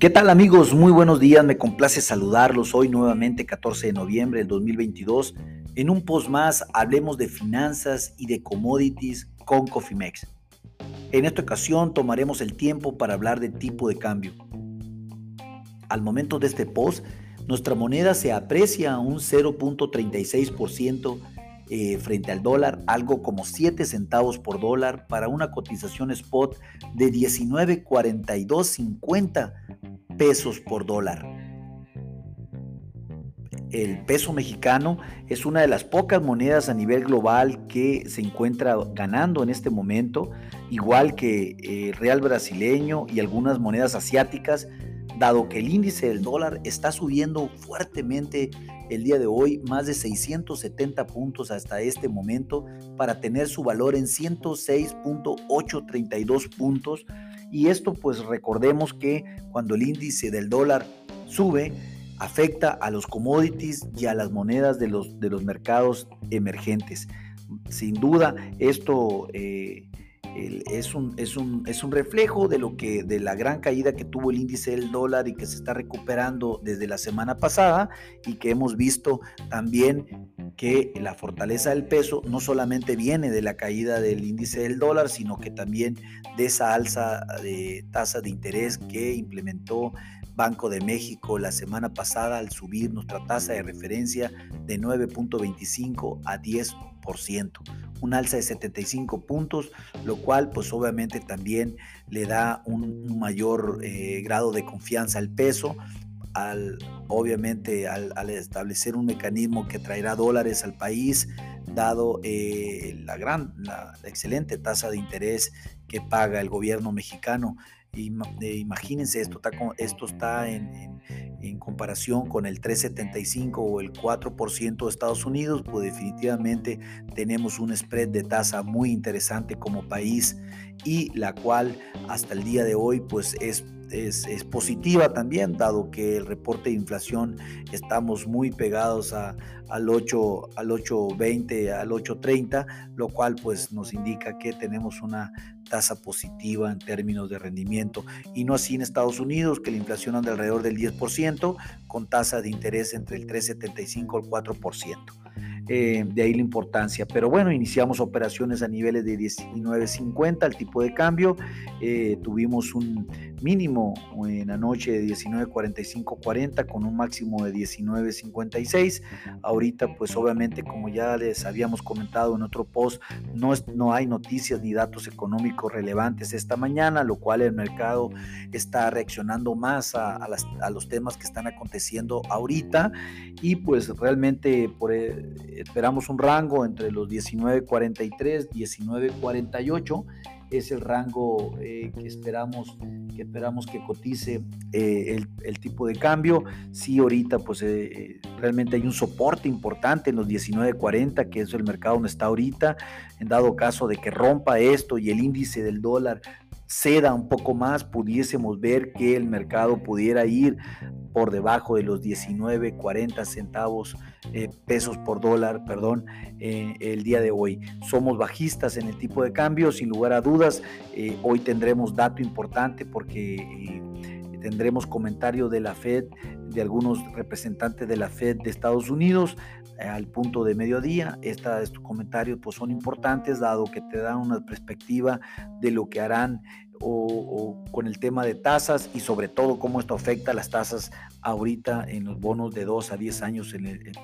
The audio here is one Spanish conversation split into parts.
¿Qué tal amigos? Muy buenos días, me complace saludarlos hoy nuevamente 14 de noviembre del 2022. En un post más hablemos de finanzas y de commodities con Cofimex. En esta ocasión tomaremos el tiempo para hablar de tipo de cambio. Al momento de este post, nuestra moneda se aprecia a un 0.36% eh, frente al dólar, algo como 7 centavos por dólar para una cotización spot de 19.4250 pesos por dólar. El peso mexicano es una de las pocas monedas a nivel global que se encuentra ganando en este momento, igual que el eh, real brasileño y algunas monedas asiáticas, dado que el índice del dólar está subiendo fuertemente el día de hoy, más de 670 puntos hasta este momento, para tener su valor en 106.832 puntos. Y esto pues recordemos que cuando el índice del dólar sube, afecta a los commodities y a las monedas de los, de los mercados emergentes. Sin duda, esto eh, es, un, es, un, es un reflejo de lo que de la gran caída que tuvo el índice del dólar y que se está recuperando desde la semana pasada y que hemos visto también que la fortaleza del peso no solamente viene de la caída del índice del dólar, sino que también de esa alza de tasa de interés que implementó Banco de México la semana pasada al subir nuestra tasa de referencia de 9.25 a 10%, un alza de 75 puntos, lo cual pues obviamente también le da un, mayor eh, grado de confianza al peso, al, obviamente al, establecer un mecanismo que traerá dólares al país, dado eh, la gran, la, excelente tasa de interés que paga el gobierno mexicano. Imagínense, esto está, esto está en, en, comparación con el 3,75 o el 4% de Estados Unidos, pues definitivamente tenemos un spread de tasa muy interesante como país y la cual hasta el día de hoy pues es es, positiva también, dado que el reporte de inflación estamos muy pegados a, al 8, al 8.20, al 8.30, lo cual pues nos indica que tenemos una tasa positiva en términos de rendimiento y no así en Estados Unidos que la inflación anda alrededor del 10% con tasa de interés entre el 3.75 al 4%. Eh, de ahí la importancia. Pero bueno, iniciamos operaciones a niveles de 19.50 el tipo de cambio. Eh, tuvimos un mínimo en la noche de 19.45.40 con un máximo de 19.56. Ahorita pues obviamente como ya les habíamos comentado en otro post, no, no hay noticias ni datos económicos relevantes esta mañana, lo cual el mercado está reaccionando más a, a los temas que están aconteciendo ahorita y pues realmente por esperamos un rango entre los 19.43, 19.48 es el rango eh, que esperamos que esperamos que cotice eh, el, tipo de cambio. Sí, ahorita pues eh, realmente hay un soporte importante en los 19.40, que es el mercado donde está ahorita. En dado caso de que rompa esto y el índice del dólar ceda un poco más, pudiésemos ver que el mercado pudiera ir por debajo de los 19.40 centavos eh, pesos por dólar, perdón, eh, el día de hoy. Somos bajistas en el tipo de cambio, sin lugar a dudas. Eh, hoy tendremos dato importante porque tendremos comentario de la Fed, de algunos representantes de la Fed de Estados Unidos al punto de mediodía. estos comentarios pues, son importantes dado que te dan una perspectiva de lo que harán o, con el tema de tasas y sobre todo cómo esto afecta las tasas ahorita en los bonos de 2 a 10 años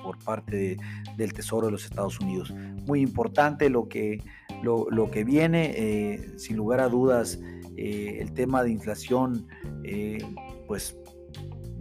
por parte del Tesoro de los Estados Unidos. Muy importante lo que, lo, que viene, eh, sin lugar a dudas, eh, el tema de inflación, eh, pues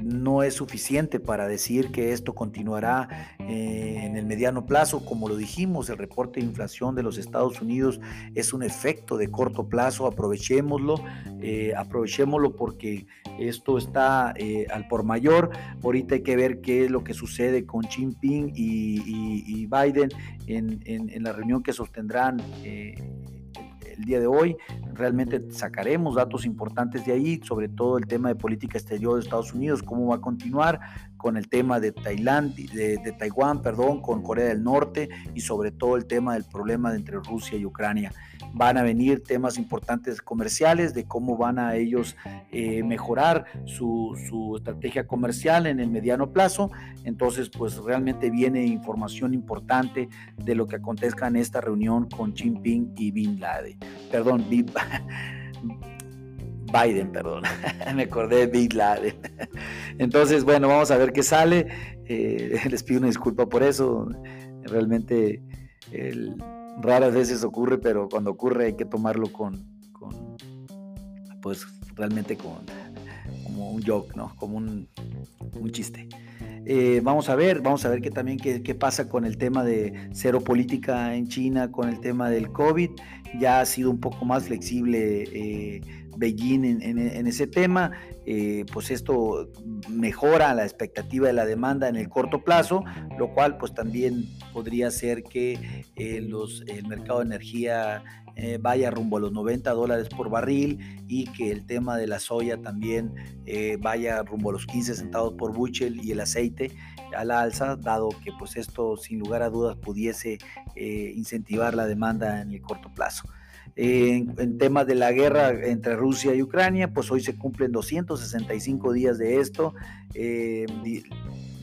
no es suficiente para decir que esto continuará eh, en el mediano plazo. Como lo dijimos, el reporte de inflación de los Estados Unidos es un efecto de corto plazo. Aprovechémoslo, eh, aprovechémoslo porque esto está eh, al por mayor. Ahorita hay que ver qué es lo que sucede con Xi Jinping y, Biden en, la reunión que sostendrán el día de hoy. Realmente sacaremos datos importantes de ahí, sobre todo el tema de política exterior de Estados Unidos, cómo va a continuar con el tema de Tailandia, de, Taiwán, perdón, con Corea del Norte y sobre todo el tema del problema entre Rusia y Ucrania. Van a venir temas importantes comerciales de cómo van a ellos eh, mejorar su, estrategia comercial en el mediano plazo. Entonces, pues realmente viene información importante de lo que acontezca en esta reunión con Xi Jinping y Bin Laden. Perdón, Biden, perdón, me acordé de Bin Laden. Entonces, bueno, vamos a ver qué sale. Eh, les pido una disculpa por eso. Realmente raras veces ocurre, pero cuando ocurre hay que tomarlo con, pues realmente con como un joke, ¿no? Como un, un chiste. Eh, vamos a ver, vamos a ver qué también qué, pasa con el tema de cero política en China, con el tema del COVID. Ya ha sido un poco más flexible eh, Beijing en, ese tema. Eh, pues esto mejora la expectativa de la demanda en el corto plazo, lo cual pues también podría ser que los, el mercado de energía eh, vaya rumbo a los 90 dólares por barril y que el tema de la soya también eh, vaya rumbo a los 15 centavos por bushel y el aceite a la alza, dado que pues esto sin lugar a dudas pudiese eh, incentivar la demanda en el corto plazo. En, en, temas de la guerra entre Rusia y Ucrania, pues hoy se cumplen 265 días de esto.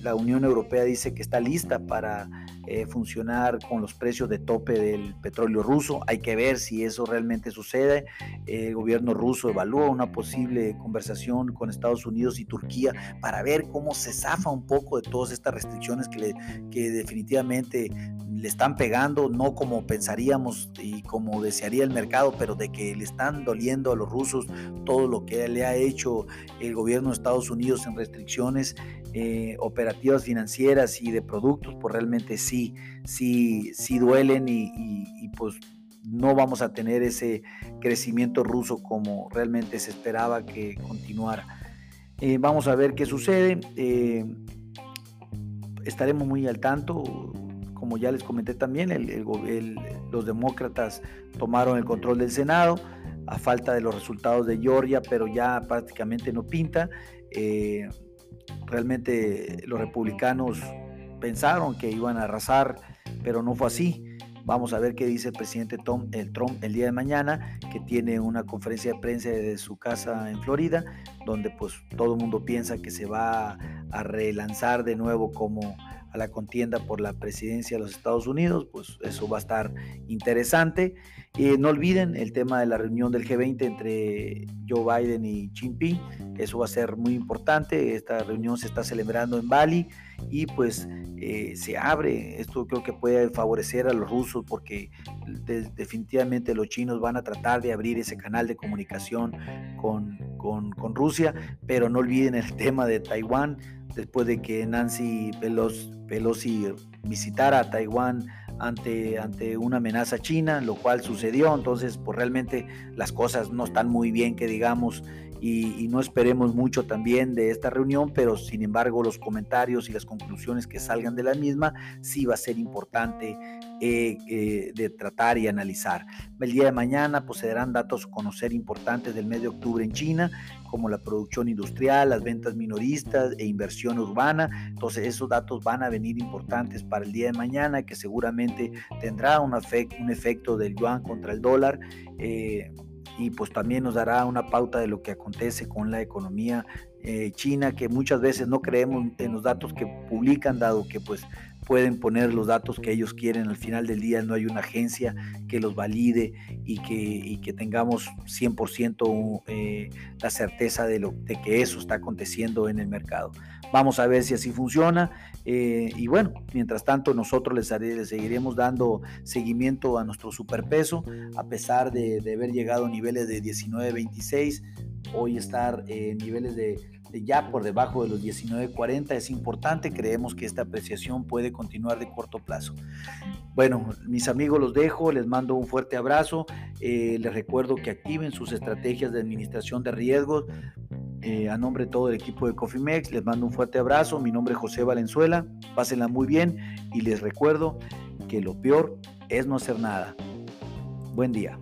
La Unión Europea dice que está lista para eh, funcionar con los precios de tope del petróleo ruso. Hay que ver si eso realmente sucede. El gobierno ruso evalúa una posible conversación con Estados Unidos y Turquía para ver cómo se zafa un poco de todas estas restricciones que, que definitivamente le están pegando, no como pensaríamos y como desearía el mercado, pero de que le están doliendo a los rusos todo lo que le ha hecho el gobierno de Estados Unidos en restricciones eh, operativas financieras y de productos, pues realmente sí, sí, sí duelen y, pues no vamos a tener ese crecimiento ruso como realmente se esperaba que continuara. Eh, vamos a ver qué sucede. Eh, estaremos muy al tanto. Como ya les comenté también, los demócratas tomaron el control del Senado a falta de los resultados de Georgia, pero ya prácticamente no pinta. Realmente los republicanos pensaron que iban a arrasar, pero no fue así. Vamos a ver qué dice el presidente Tom, el Trump el día de mañana, que tiene una conferencia de prensa de su casa en Florida, donde pues todo el mundo piensa que se va a relanzar de nuevo como a la contienda por la presidencia de los Estados Unidos, pues eso va a estar interesante. Eh, no olviden el tema de la reunión del G20 entre Joe Biden y Xi Jinping, eso va a ser muy importante. Esta reunión se está celebrando en Bali y pues eh, se abre. Esto creo que puede favorecer a los rusos porque definitivamente los chinos van a tratar de abrir ese canal de comunicación con, con, con Rusia, pero no olviden el tema de Taiwán después de que Nancy Pelosi, visitara Taiwán ante, ante una amenaza china, lo cual sucedió. Entonces, pues realmente las cosas no están muy bien, que digamos, y, no esperemos mucho también de esta reunión, pero sin embargo los comentarios y las conclusiones que salgan de la misma sí va a ser importante eh, eh, de tratar y analizar. El día de mañana pues se darán datos a conocer importantes del mes de octubre en China, como la producción industrial, las ventas minoristas e inversión urbana. Entonces esos datos van a venir importantes para el día de mañana, que seguramente tendrá un, un efecto del yuan contra el dólar. Eh, y pues también nos dará una pauta de lo que acontece con la economía eh, china, que muchas veces no creemos en los datos que publican, dado que pues pueden poner los datos que ellos quieren. Al final del día no hay una agencia que los valide y que, que tengamos 100% eh, la certeza de, lo, de que eso está aconteciendo en el mercado. Vamos a ver si así funciona. Eh, y bueno, mientras tanto nosotros les, seguiremos dando seguimiento a nuestro superpeso, a pesar de, de haber llegado a niveles de 19.26, hoy estar en niveles de ya por debajo de los 19.40 es importante. Creemos que esta apreciación puede continuar de corto plazo. Bueno, mis amigos los dejo, les mando un fuerte abrazo. Eh, les recuerdo que activen sus estrategias de administración de riesgos. Eh, a nombre de todo el equipo de Cofimex, les mando un fuerte abrazo. Mi nombre es José Valenzuela. Pásenla muy bien y les recuerdo que lo peor es no hacer nada. Buen día.